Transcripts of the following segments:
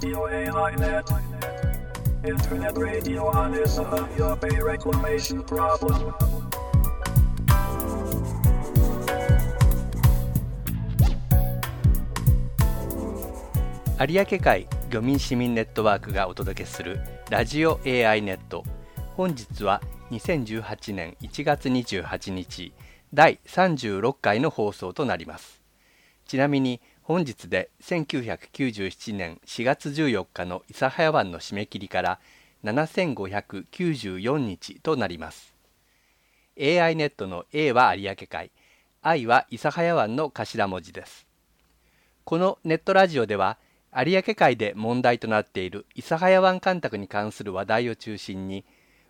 Radio AI Net. Internet radio on is a your pay reclamation problem. 有明海漁民市民ネットワークがお届けするラジオ AI ネット本日は2018年1月28日第36回の放送となりますちなみに本日で1997年4月14日の諫早湾の締め切りから7594日となります。AI ネットの A は有明海 I は諫早湾の頭文字です。このネットラジオでは有明海で問題となっている諫早湾干拓に関する話題を中心に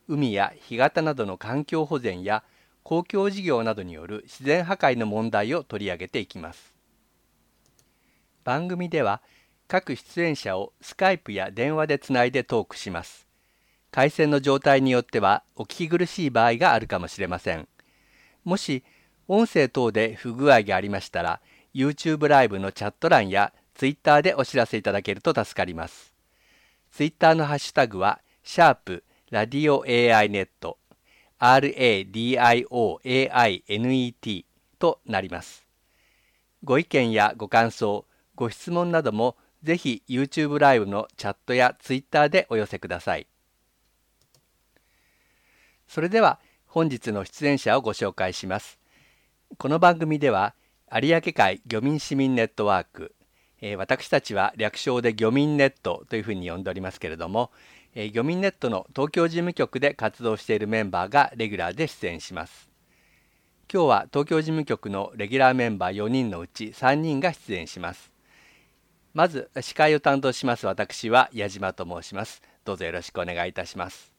海や干潟などの環境保全や公共事業などによる自然破壊の問題を取り上げていきます。番組では各出演者をスカイプや電話でつないでトークします。回線の状態によってはお聞き苦しい場合があるかもしれません。もし音声等で不具合がありましたら YouTube ライブのチャット欄や Twitter でお知らせいただけると助かります。Twitter のハッシュタグはシャープラディオ AI ネット RADIOAINET となります。ご意見やご感想、ご質問などもぜひ YouTube ライブのチャットや Twitter でお寄せください。それでは本日の出演者をご紹介します。この番組では有明海漁民市民ネットワーク、えー、私たちは略称で漁民ネットというふうに呼んでおりますけれども、えー、漁民ネットの東京事務局で活動しているメンバーがレギュラーで出演します。今日は東京事務局のレギュラーメンバー4人のうち3人が出演します。まず司会を担当します私は矢島と申します。どうぞよろしくお願いいたします。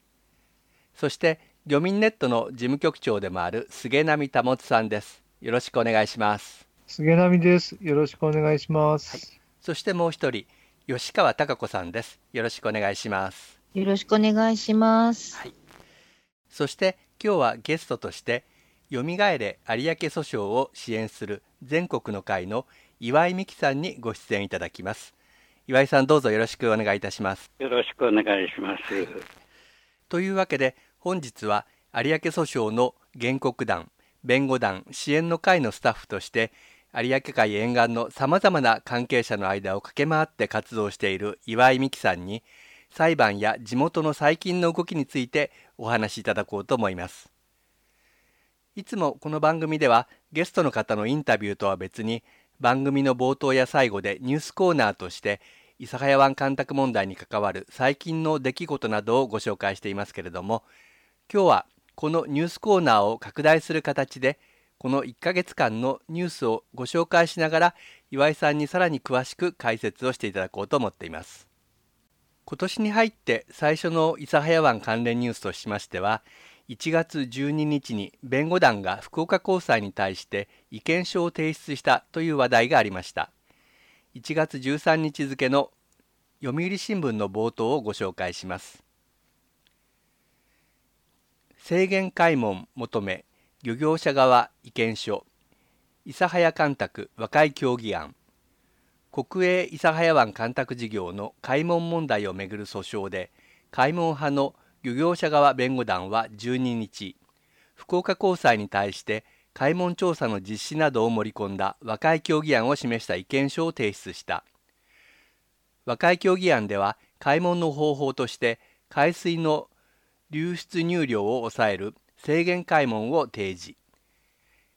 そして漁民ネットの事務局長でもある菅波保さんです。よろしくお願いします。菅波です。よろしくお願いします、はい、そしてもう一人吉川貴子さんです。よろしくお願いします。よろしくお願いします、はい、そして今日はゲストとしてよみがえれ有明訴訟を支援する全国の会の岩井美希さんにご出演いただきます。岩井さんどうぞよろしくお願いいたします。よろしくお願いします、というわけで本日は有明訴訟の原告団弁護団支援の会のスタッフとして有明海沿岸のさまざまな関係者の間を駆け回って活動している岩井美希さんに裁判や地元の最近の動きについてお話しいただこうと思います。いつもこの番組ではゲストの方のインタビューとは別に番組の冒頭や最後でニュースコーナーとして諫早湾干拓問題に関わる最近の出来事などをご紹介していますけれども今日はこのニュースコーナーを拡大する形でこの1ヶ月間のニュースをご紹介しながら岩井さんにさらに詳しく解説をしていただこうと思っています。今年に入って最初の諫早湾関連ニュースとしましては1月12日に弁護団が福岡高裁に対して意見書を提出したという話題がありました。1月13日付の読売新聞の冒頭をご紹介します。制限開門求め漁業者側意見書。諫早干拓和解協議案。国営諫早湾干拓事業の開門問題をめぐる訴訟で開門派の漁業者側弁護団は12日福岡高裁に対して開門調査の実施などを盛り込んだ和解協議案を示した意見書を提出した。和解協議案では開門の方法として海水の流出入量を抑える制限開門を提示。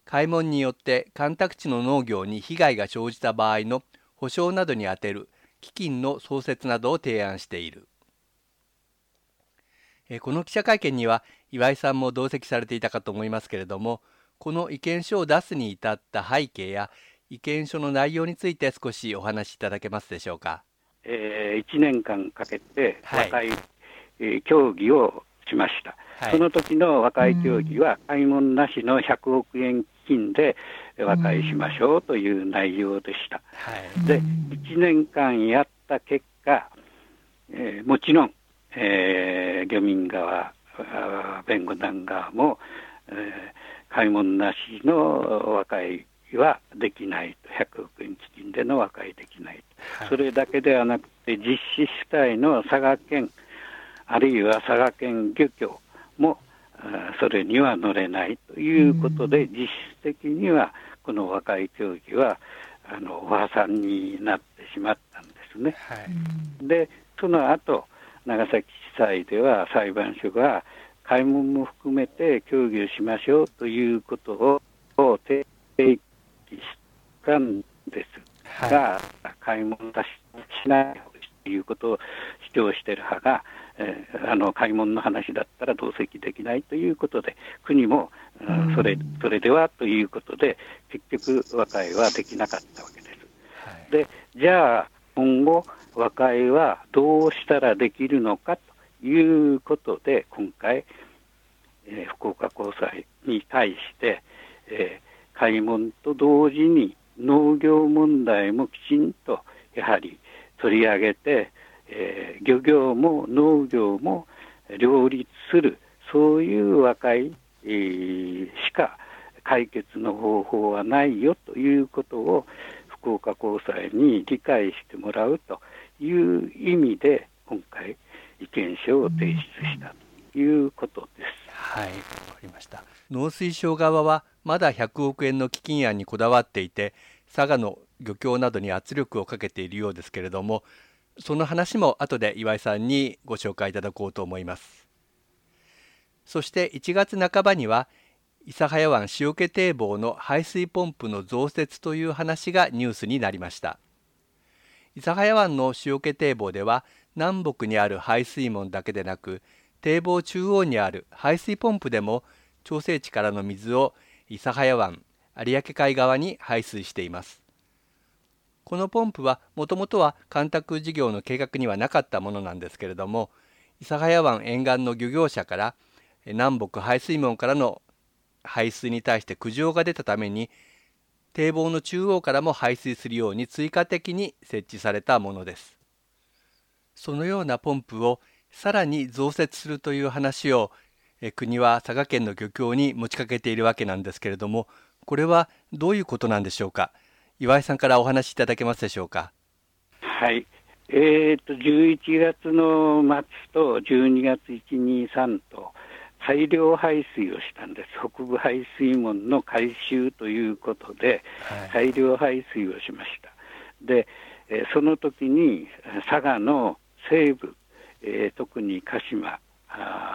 開門によって干拓地の農業に被害が生じた場合の補償などに充てる基金の創設などを提案している。この記者会見には岩井さんも同席されていたかと思いますけれどもこの意見書を出すに至った背景や意見書の内容について少しお話しいただけますでしょうか、えー、1年間かけて和解、はい、えー、協議をしました、はい、その時の和解協議は開門なしの100億円基金で和解しましょうという内容でした、はい、で1年間やった結果、えー、もちろんえー、漁民側、弁護団側も、えー、開門なしの和解はできないと、100億円基金での和解できないと、はい、それだけではなくて、実施主体の佐賀県、あるいは佐賀県漁協も、それには乗れないということで、実質的にはこの和解協議はあのお破産になってしまったんですね。はい、で、その後長崎地裁では裁判所が開門も含めて協議をしましょうということを提起したんですが、はい、開門出しないということを主張している派が、えー、あの開門の話だったら同席できないということで、国も、うん、それそれではということで、結局、和解はできなかったわけです。はい、でじゃあ今後、和解はどうしたらできるのかということで、今回、えー、福岡高裁に対して、えー、開門と同時に農業問題もきちんとやはり取り上げて、えー、漁業も農業も両立する、そういう和解、えー、しか解決の方法はないよということを福岡高裁に理解してもらうという意味で、今回、意見書を提出したということです。はい、わかりました。農水省側はまだ100億円の基金案にこだわっていて、佐賀の漁協などに圧力をかけているようですけれども、その話も後で岩井さんにご紹介いただこうと思います。そして1月半ばには諫早湾塩気堤防の排水ポンプの増設という話がニュースになりました諫早湾の塩気堤防では南北にある排水門だけでなく堤防中央にある排水ポンプでも調整池からの水を諫早湾有明海側に排水しています。このポンプはもともとは干拓事業の計画にはなかったものなんですけれども諫早湾沿岸の漁業者から南北排水門からの排水に対して苦情が出たために堤防の中央からも排水するように追加的に設置されたものです。そのようなポンプをさらに増設するという話を国は佐賀県の漁協に持ちかけているわけなんですけれどもこれはどういうことなんでしょうか？岩井さんからお話しいただけますでしょうか？はい。えーと、と11月の末と12月1、2、3と大量排水をしたんです、北部排水門の改修ということで、大量排水をしました。で、えその時に佐賀の西部、えー、特に鹿島、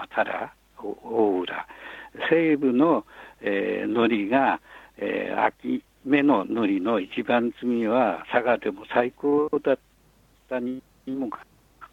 多良、大浦、西部の、えー、海苔が、えー、秋目の海苔の一番摘みは佐賀でも最高だったにもか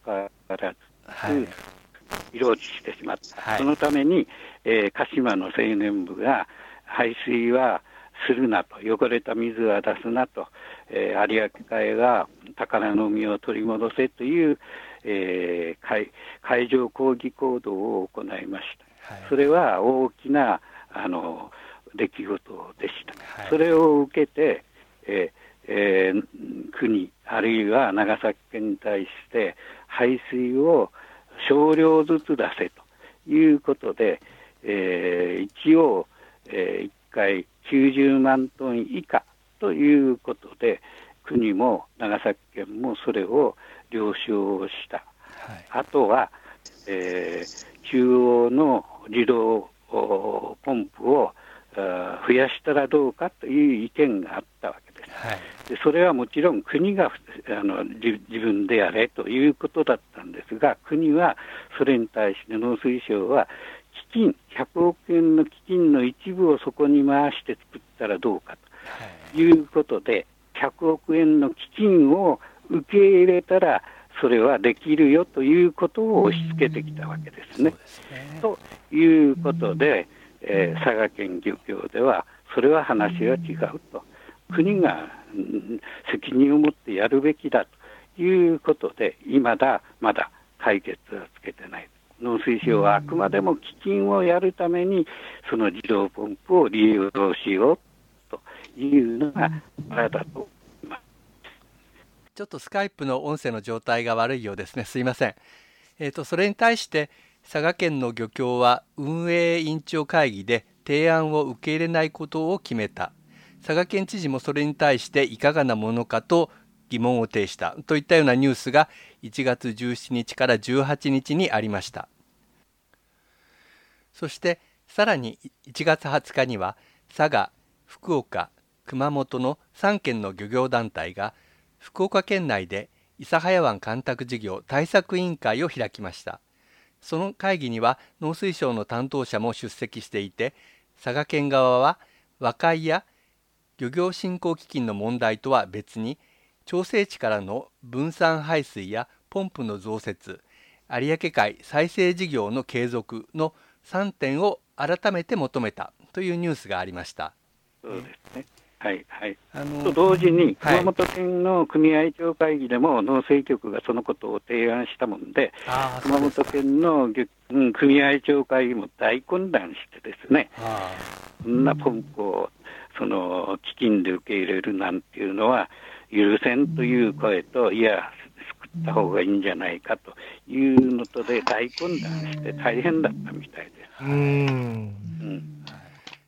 かわらず、はい色落ちしてしまった、はい、そのために、えー、鹿島の青年部が排水はするなと、汚れた水は出すなと、えー、有明海が宝の海を取り戻せという、えー、海海上抗議行動を行いました。はい、それは大きなあの出来事でした。はい、それを受けて、えーえー、国、あるいは長崎県に対して排水を少量ずつ出せということで、えー、一応、えー、1回90万トン以下ということで、国も長崎県もそれを了承した。はい、あとは、えー、中央の自動ポンプを増やしたらどうかという意見があったわけです。はい、でそれはもちろん国があの自分でやれということだったんですが、国はそれに対して農水省は、基金、100億円の基金の一部をそこに回して作ったらどうかということで、100億円の基金を受け入れたら、それはできるよということを押し付けてきたわけですね。すねということで、えー、佐賀県漁協では、それは話は違うと。国が、責任を持ってやるべきだということで、いまだまだ解決はつけてない。農水省はあくまでも基金をやるために、その自動ポンプを利用しようというのが、あれだとちょっとスカイプの音声の状態が悪いようですね。すいません。えっ、ー、と、それに対して、佐賀県の漁協は運営委員長会議で提案を受け入れないことを決めた。佐賀県知事もそれに対していかがなものかと疑問を呈したといったようなニュースが1月17日から18日にありました。そしてさらに1月20日には佐賀福岡熊本の3県の漁業団体が福岡県内で諫早湾干拓事業対策委員会を開きました。その会議には農水省の担当者も出席していて佐賀県側は和解や漁業振興基金の問題とは別に調整池からの分散排水やポンプの増設有明海再生事業の継続の3点を改めて求めたというニュースがありました。そうですね。はいはい、あのと同時に、熊本県の組合長会議でも農政局がそのことを提案したもんで、熊本県の、うん、組合長会議も大混乱してですね、そんなポンプをその基金で受け入れるなんていうのは許せんという声と、いや、救った方がいいんじゃないかというのとで大混乱して大変だったみたいです。うん、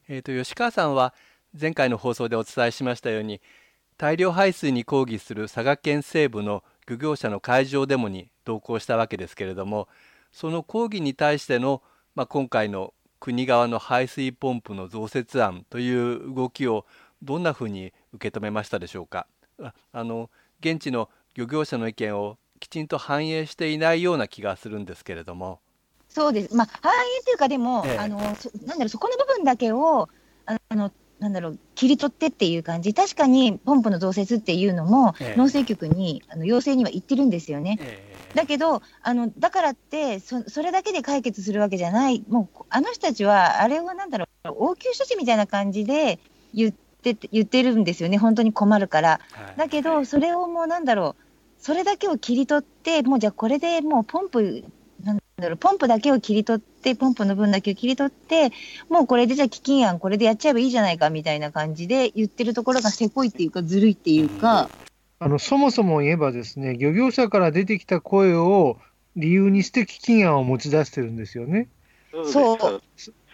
えーと吉川さんは前回の放送でお伝えしましたように大量排水に抗議する佐賀県西部の漁業者の会場デモに同行したわけですけれどもその抗議に対しての、まあ、今回の国側の排水ポンプの増設案という動きをどんなふうに受け止めましたでしょうか？あの現地の漁業者の意見をきちんと反映していないような気がするんですけれども。そうです、まあ、反映というか、でも、ええ、あのなんだろう、そこの部分だけをあのなんだろう、切り取ってっていう感じ、確かにポンプの増設っていうのも、農政局にあの要請には言ってるんですよね。だけどあの、だからってそ、それだけで解決するわけじゃない、もうあの人たちは、あれはなんだろう、応急処置みたいな感じで言って言ってるんですよね、本当に困るから。だけど、それをもうなんだろう、それだけを切り取って、もうじゃあ、これでもうポンプポンプだけを切り取って、ポンプの分だけを切り取って、もうこれでじゃあ基金案、これでやっちゃえばいいじゃないかみたいな感じで言ってるところがせこいっていうか、ずるいっていうか。あのそもそも言えばですね、漁業者から出てきた声を理由にして基金案を持ち出してるんですよね。そう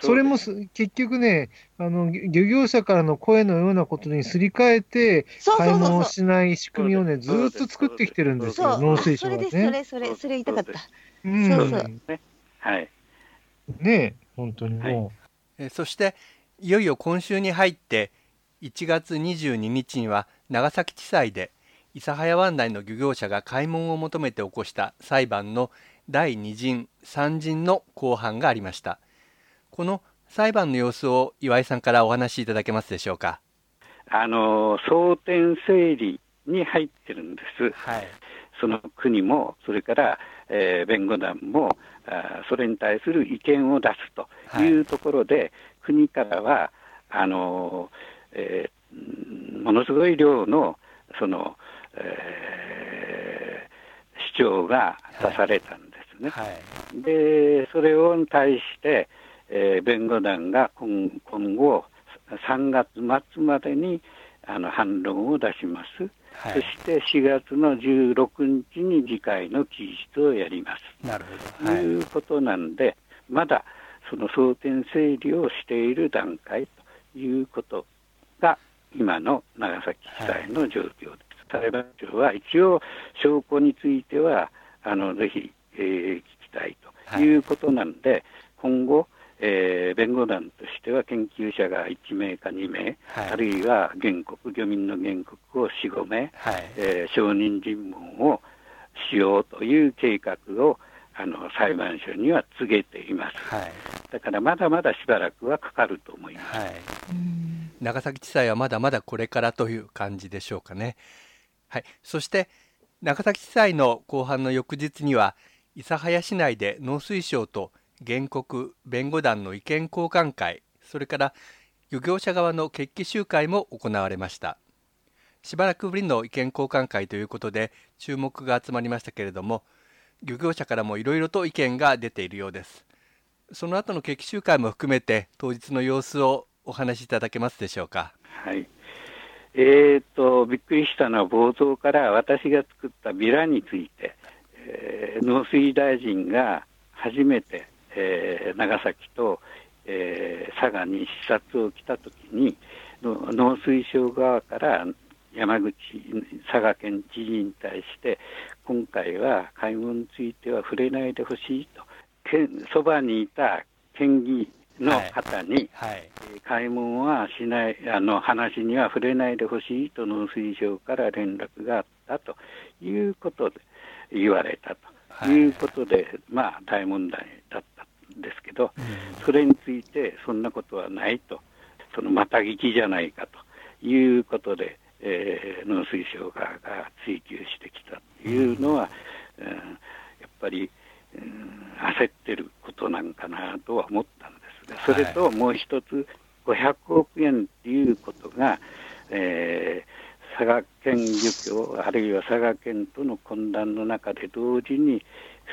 それも結局ねあの、漁業者からの声のようなことにすり替えて、買い物をしない仕組みをね、ずっと作ってきてるんですよ、農水省はね。それで、それ、それ、それ言いたかった。うん、そうそう。はい。ね本当にもう。えそして、いよいよ今週に入って、1月22日には長崎地裁で、諫早湾内の漁業者が開門を求めて起こした裁判の第2陣、3陣の公判がありました。この裁判の様子を岩井さんからお話しいただけますでしょうか？あの争点整理に入ってるんです。はい、その国も、それから、えー、弁護団もあ、それに対する意見を出すというところで、はい、国からは、あのえー、ものすごい量のその、えー、主張が出されたんですね。はい、でそれを対して、えー、弁護団が今今後、3月末までにあの反論を出します。はい、そして4月の16日に次回の期日をやります。なるほど。はい、いうことなんで、まだその争点整理をしている段階ということが、今の長崎地裁の状況です。はい、裁判長は一応、証拠については、あのぜひ、えー、聞きたいということなんで、今後、えー、弁護団としては研究者が1名か2名、はい、あるいは原告、漁民の原告を4、5名、はい、えー、証人尋問をしようという計画をあの裁判所には告げています、はい、だからまだまだしばらくはかかると思います、はい、長崎地裁はまだまだこれからという感じでしょうかね。はい、そして長崎地裁の公判の翌日には諫早市内で農水省と原告弁護団の意見交換会それから漁業者側の決起集会も行われました。しばらくぶりの意見交換会ということで注目が集まりましたけれども漁業者からもいろいろと意見が出ているようです。その後の決起集会も含めて当日の様子をお話しいただけますでしょうか。はい。えーと、びっくりしたのは冒頭から私が作ったビラについて、えー、農水大臣が初めてえー、長崎と、えー、佐賀に視察を来たときに、農水省側から山口、佐賀県知事に対して、今回は開門については触れないでほしいと、そばにいた県議の方に、はい。はい、開門はしない、あの話には触れないでほしいと農水省から連絡があったということで言われたということで、はい、まあ大問題だっですけど、うん、それについてそんなことはないと、そのまた聞きじゃないかということで、えー、農水省側が追及してきたというのは、うん、やっぱり、うん、焦ってることなんかなとは思ったんですが、それともう一つ、500億円っていうことが、えー、佐賀県漁協、あるいは佐賀県との混乱の中で同時に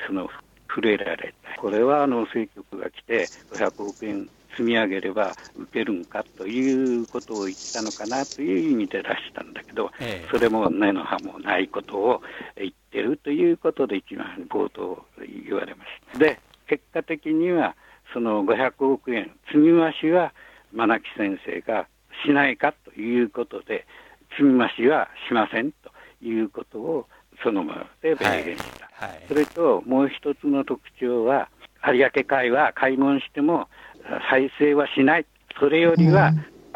その触れられた、これは農水局が来て、500億円積み上げれば受けるんかということを言ったのかなという意味で出したんだけど、ええ、それも根の葉もないことを言ってるということで、一番冒頭言われました。で、結果的には、その500億円、積み増しは真木先生がしないかということで、積み増しはしませんということをそのままで明言した、はい。はい、それともう一つの特徴は、有明海は開門しても再生はしない、それよりは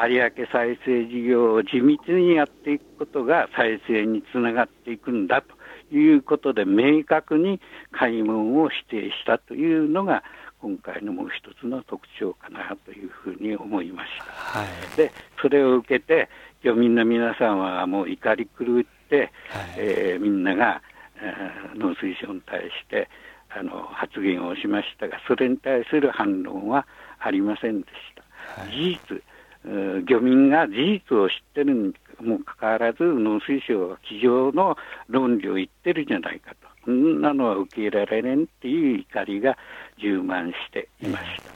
有明再生事業を地道にやっていくことが再生につながっていくんだということで、明確に開門を否定したというのが、今回のもう一つの特徴かなというふうに思いました。はい、で、それを受けて、漁民の皆さんはもう怒り狂って、はい、えー、みんなが、えー、農水省に対してあの発言をしましたが、それに対する反論はありませんでした。はい、事実、漁民が事実を知ってるにもかかわらず、農水省は机上の論理を言ってるじゃないかと、そんなのは受け入れられんっていう怒りが充満していました。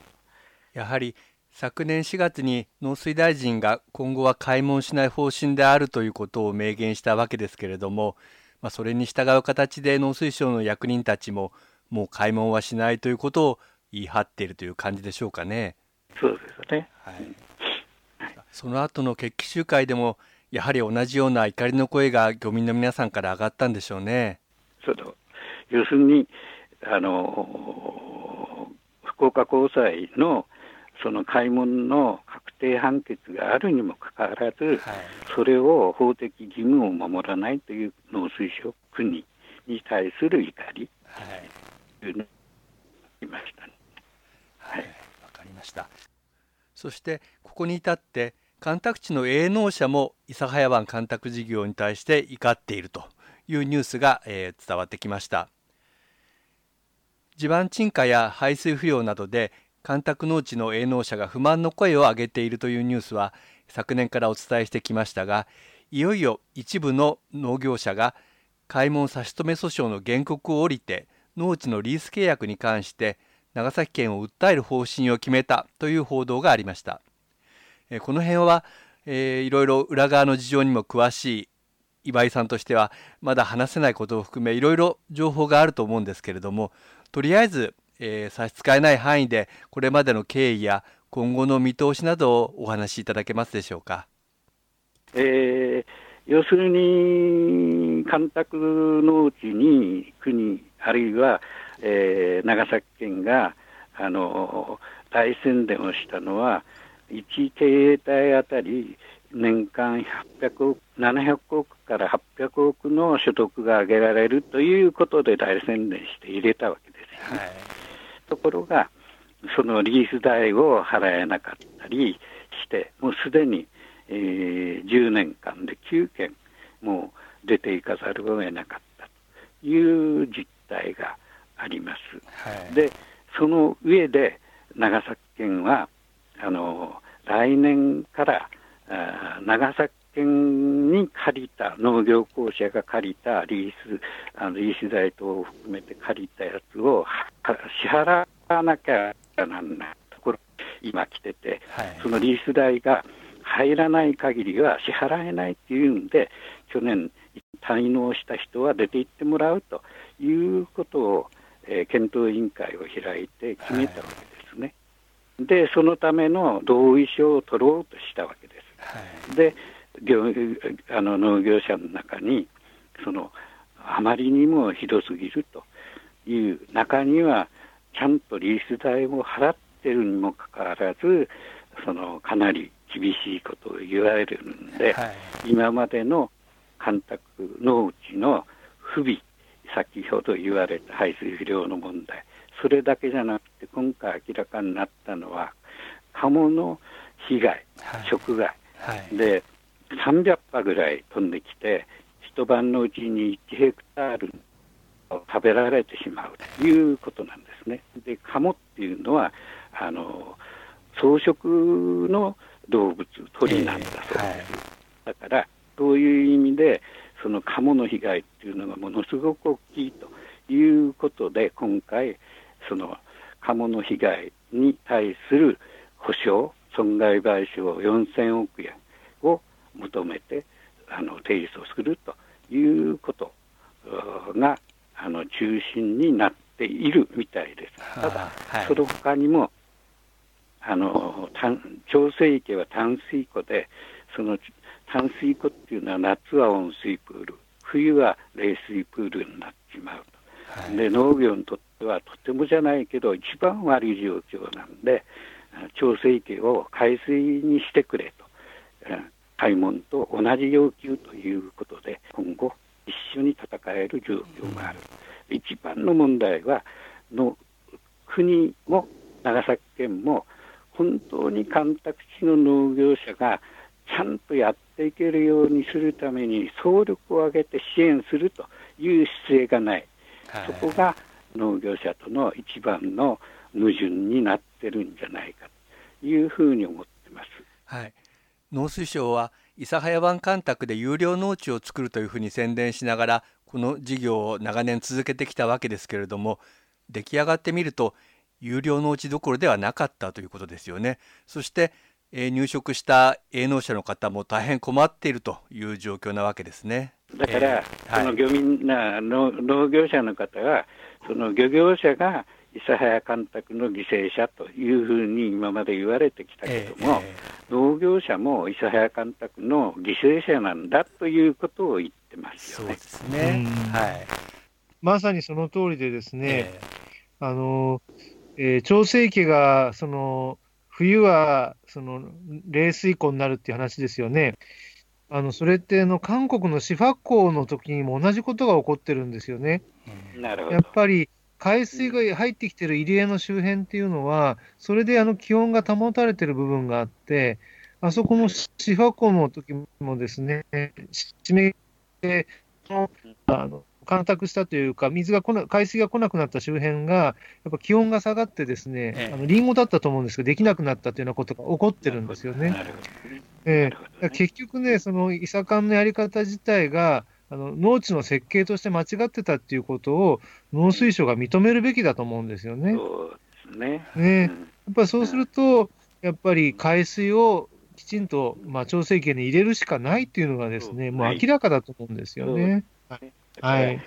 やはり昨年4月に農水大臣が今後は開門しない方針であるということを明言したわけですけれども、まあ、それに従う形で農水省の役人たちももう開門はしないということを言い張っているという感じでしょうかね。そうですね、はい、その後の決起集会でもやはり同じような怒りの声が漁民の皆さんから上がったんでしょうね。その要するにあの福岡高裁のその開門の確定判決があるにもかかわらず、はい、それを法的義務を守らないという農水省国に対する怒り、はい、いましたね。はい、わかりました。そしてここに至って干拓地の営農者も諫早湾干拓事業に対して怒っているというニュースが、えー、伝わってきました。地盤沈下や排水不良などで干拓農地の営農者が不満の声を上げているというニュースは昨年からお伝えしてきましたがいよいよ一部の農業者が開門差し止め訴訟の原告を降りて農地のリース契約に関して長崎県を訴える方針を決めたという報道がありました。この辺は、えー、いろいろ裏側の事情にも詳しい岩井さんとしてはまだ話せないことを含めいろいろ情報があると思うんですけれどもとりあえず、えー、差し支えない範囲でこれまでの経緯や今後の見通しなどをお話しいただけますでしょうか？えー、要するに干拓農地に国あるいは、えー、長崎県があの大宣伝をしたのは1経営体あたり年間800億700億から800億の所得が上げられるということで大宣伝して入れたわけですよね。はい、ところが、そのリース代を払えなかったりして、もうすでに、えー、10年間で9件、もう出ていかざるを得なかったという実態があります。はい、で、その上で長崎県は、あの来年からあ長崎県に借りた、農業公社が借りたリース、あのリース代等を含めて借りたやつを支払わなきゃなんないところ、今来てて、はい、そのリース代が入らない限りは支払えないっていうんで、去年、滞納した人は出て行ってもらうということを、えー、検討委員会を開いて決めたわけですね。はい、で、そのための同意書を取ろうとしたわけです。はい、で業あの農業者の中にそのあまりにもひどすぎるという中にはちゃんとリース代を払ってるにもかかわらずそのかなり厳しいことを言われるんで、はい、今までの干拓農地の不備先ほど言われた排水不良の問題それだけじゃなくて今回明らかになったのは鴨の被害、はい、食害、はい、で300羽ぐらい飛んできて一晩のうちに1ヘクタールを食べられてしまうということなんですね。で鴨っていうのはあの草食の動物鳥なんだそうです、えーはい、だからそういう意味でその鴨の被害っていうのがものすごく大きいということで今回その鴨の被害に対する補償損害賠償4000億円を求めてあの提出をするということがあの中心になっているみたいです。ただ、はい、その他にもあの調整池は淡水湖でその淡水湖っていうのは夏は温水プール冬は冷水プールになってしまうと、はい、で農業にとってはとてもじゃないけど一番悪い状況なんで調整池を海水にしてくれと。開門と同じ要求ということで今後一緒に戦える状況がある、うん、一番の問題はの国も長崎県も本当に干拓地の農業者がちゃんとやっていけるようにするために総力を挙げて支援するという姿勢がない、はい、そこが農業者との一番の矛盾になってるんじゃないかというふうに思ってます。はい、農水省は諫早湾干拓で有料農地を作るというふうに宣伝しながらこの事業を長年続けてきたわけですけれども出来上がってみると有料農地どころではなかったということですよね。そして、えー、入植した営農者の方も大変困っているという状況なわけですね。だから、えー、その漁民な農農業者の方は、その漁業者が諫早干拓の犠牲者というふうに今まで言われてきたけども、えー、農業者も諫早干拓の犠牲者なんだということを言ってますよね。そうですねはい、まさにその通りでですね、えー、あのえー、調整池が、その、冬は、その、冷水湖になるっていう話ですよね。あの、それっての、韓国のシファ港の時にも同じことが起こってるんですよね。うん、なるほど。やっぱり、海水が入ってきてる入り江の周辺っていうのは、それであの気温が保たれてる部分があって、あそこのシファ湖の時もですね、締めあの干拓したというか、水が来な海水が来なくなった周辺が、やっぱ気温が下がって、ですね、ええ、あのリンゴだったと思うんですけど、できなくなったというようなことが起こってるんですよね。ええ、結局ね、そのいさかんのやり方自体が、あの農地の設計として間違ってたっていうことを、農水省が認めるべきだと思うんですよね。そうですね。ね。やっぱりそうすると、やっぱり海水をきちんと、まあ、調整権に入れるしかないっていうのがですね、もう明らかだと思うんですよね。はい。はい、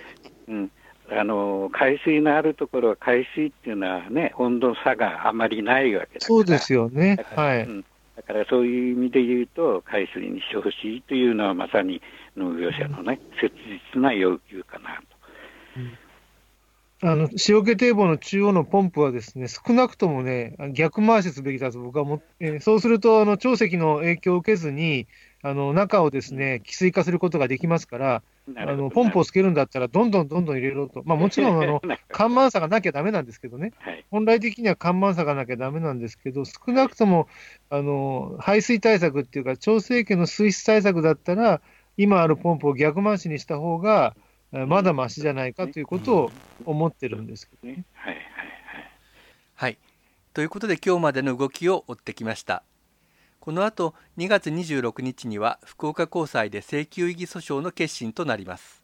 うん、あの海水のあるところは海水っていうのはね、温度差があまりないわけだから。そうですよね。はい、うん、だからそういう意味で言うと、海水にしてほしいというのは、まさに農業者のね、切実な要求かなと。あの塩気堤防の中央のポンプはですね、少なくともね、逆回しすべきだと僕は思って、えー、そうすると、あの潮汐の影響を受けずに、あの中をですね、汽水化することができますから、あのポンプをつけるんだったら、どんどんどんどん入れろと、まあ、もちろんあの緩慢さがなきゃだめなんですけどね、はい、本来的には緩慢さがなきゃだめなんですけど、少なくともあの排水対策っていうか、調整器の水質対策だったら、今あるポンプを逆回しにした方が、まだましじゃないかということを思ってるんですけどね。はいということで、今日までの動きを追ってきました。この後2月26日には福岡高裁で請求異議訴訟の決審となります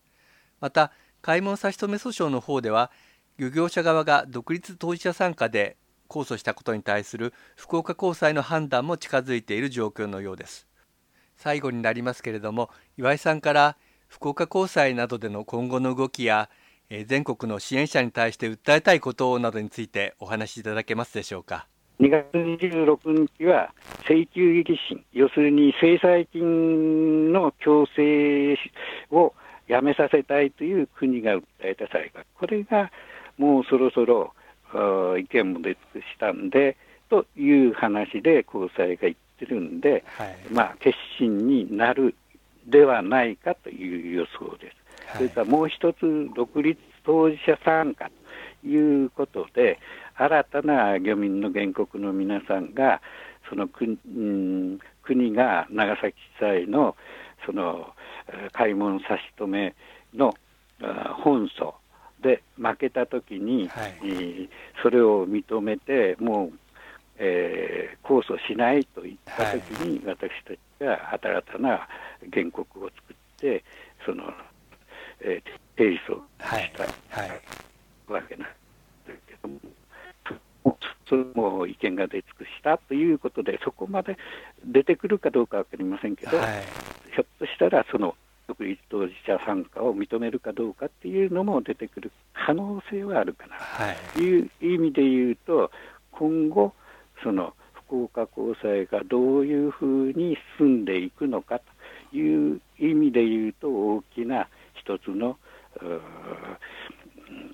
また開門差し止め訴訟の方では漁業者側が独立当事者参加で控訴したことに対する福岡高裁の判断も近づいている状況のようです最後になりますけれども岩井さんから福岡高裁などでの今後の動きや全国の支援者に対して訴えたいことなどについてお話しいただけますでしょうか。2月26日は請求激震、要するに制裁金の強制をやめさせたいという国が訴えた裁判、これがもうそろそろ意見も出尽くしたんで、という話で高裁が言ってるんで、はい、まあ、決心になるではないかという予想です。はい、それからもう一つ、独立当事者参加ということで、新たな漁民の原告の皆さんが、その国,、うん、国が長崎地裁のその開門差し止めの本訴で負けたときに、はい、それを認めて、もう、えー、控訴しないと言ったときに、はい、私たちが新たな原告を作って、その、えー、提訴したわけなんですけども。それも意見が出尽くしたということで、そこまで出てくるかどうか分かりませんけど、はい、ひょっとしたら、その独立当事者参加を認めるかどうかっていうのも出てくる可能性はあるかな。とい。う意味で言うと、今後、その福岡高裁がどういうふうに進んでいくのかという意味で言うと、大きな一つの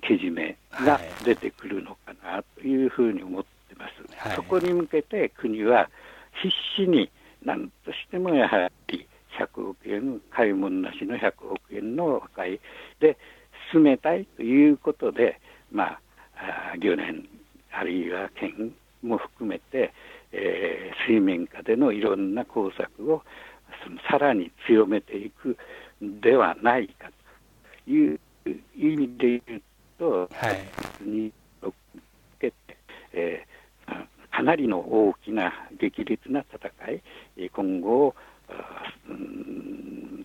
けじめが出てくるのかなというふうに思ってます。はい、そこに向けて国は必死に何としてもやはり100億円、買い物なしの100億円の和解で進めたいということで、まあ、漁連、あるいは県も含めて、えー、水面下でのいろんな工作をさらに強めていくではないかという意味で言うと、はい、にけて、えー、かなりの大きな激烈な戦い、今後、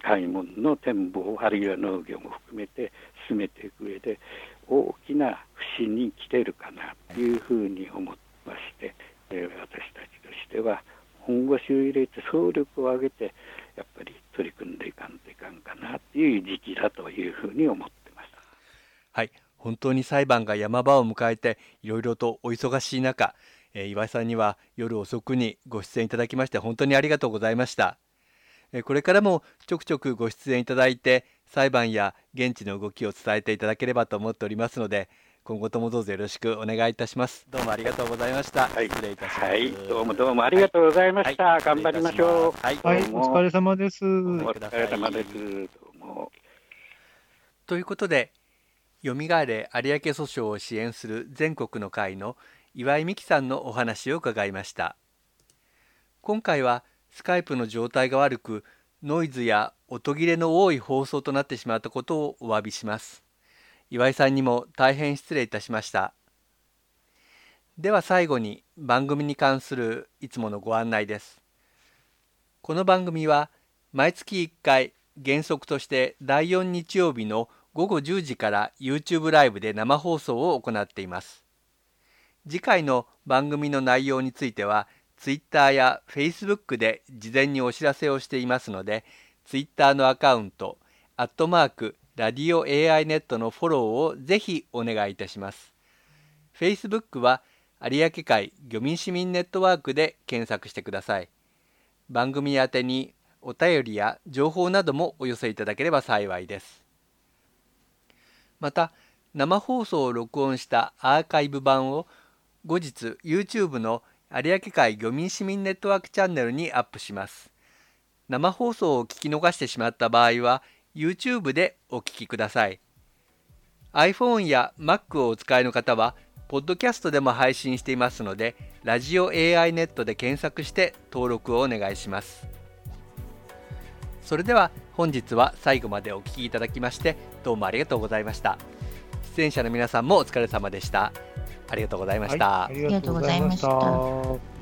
開門の展望、あるいは農業も含めて進めていく上で、大きな節に来てるかなというに思ってまして、えー、私たちとしては、本腰を入れて総力を挙げて、やっぱり取り組んでいかんといかんかなという時期だというふうに思ってます。はい本当に裁判が山場を迎えていろいろとお忙しい中、えー、岩井さんには夜遅くにご出演いただきまして本当にありがとうございました、えー、これからもちょくちょくご出演いただいて裁判や現地の動きを伝えていただければと思っておりますので今後ともどうぞよろしくお願いいたします。どうもありがとうございました、はい、失礼いたします、はい、どうもどうもありがとうございました、はい、頑張りましょう。はい、はい、お疲れ様です。お疲れ様です。どうも。ということでよみがえれ有明訴訟を支援する全国の会の岩井美樹さんのお話を伺いました。今回はスカイプの状態が悪くノイズや音切れの多い放送となってしまったことをお詫びします。岩井さんにも大変失礼いたしました。では最後に番組に関するいつものご案内です。この番組は毎月1回原則として第4日曜日の午後10時から YouTube ライブで生放送を行っています。次回の番組の内容については Twitter や Facebook で事前にお知らせをしていますので Twitter のアカウント、アットマーク、ラディオ AI ネットのフォローをぜひお願いいたします。Facebook は有明海漁民市民ネットワークで検索してください。番組宛てにお便りや情報などもお寄せいただければ幸いです。また生放送を録音したアーカイブ版を後日 YouTube の有明海漁民市民ネットワークチャンネルにアップします。生放送を聞き逃してしまった場合は YouTube でお聞きください。iPhone や Mac をお使いの方はポッドキャストでも配信していますのでラジオ AI ネットで検索して登録をお願いします。それでは本日は最後までお聴きいただきましてどうもありがとうございました。出演者の皆さんもお疲れ様でした。ありがとうございました、はい、ありがとうございました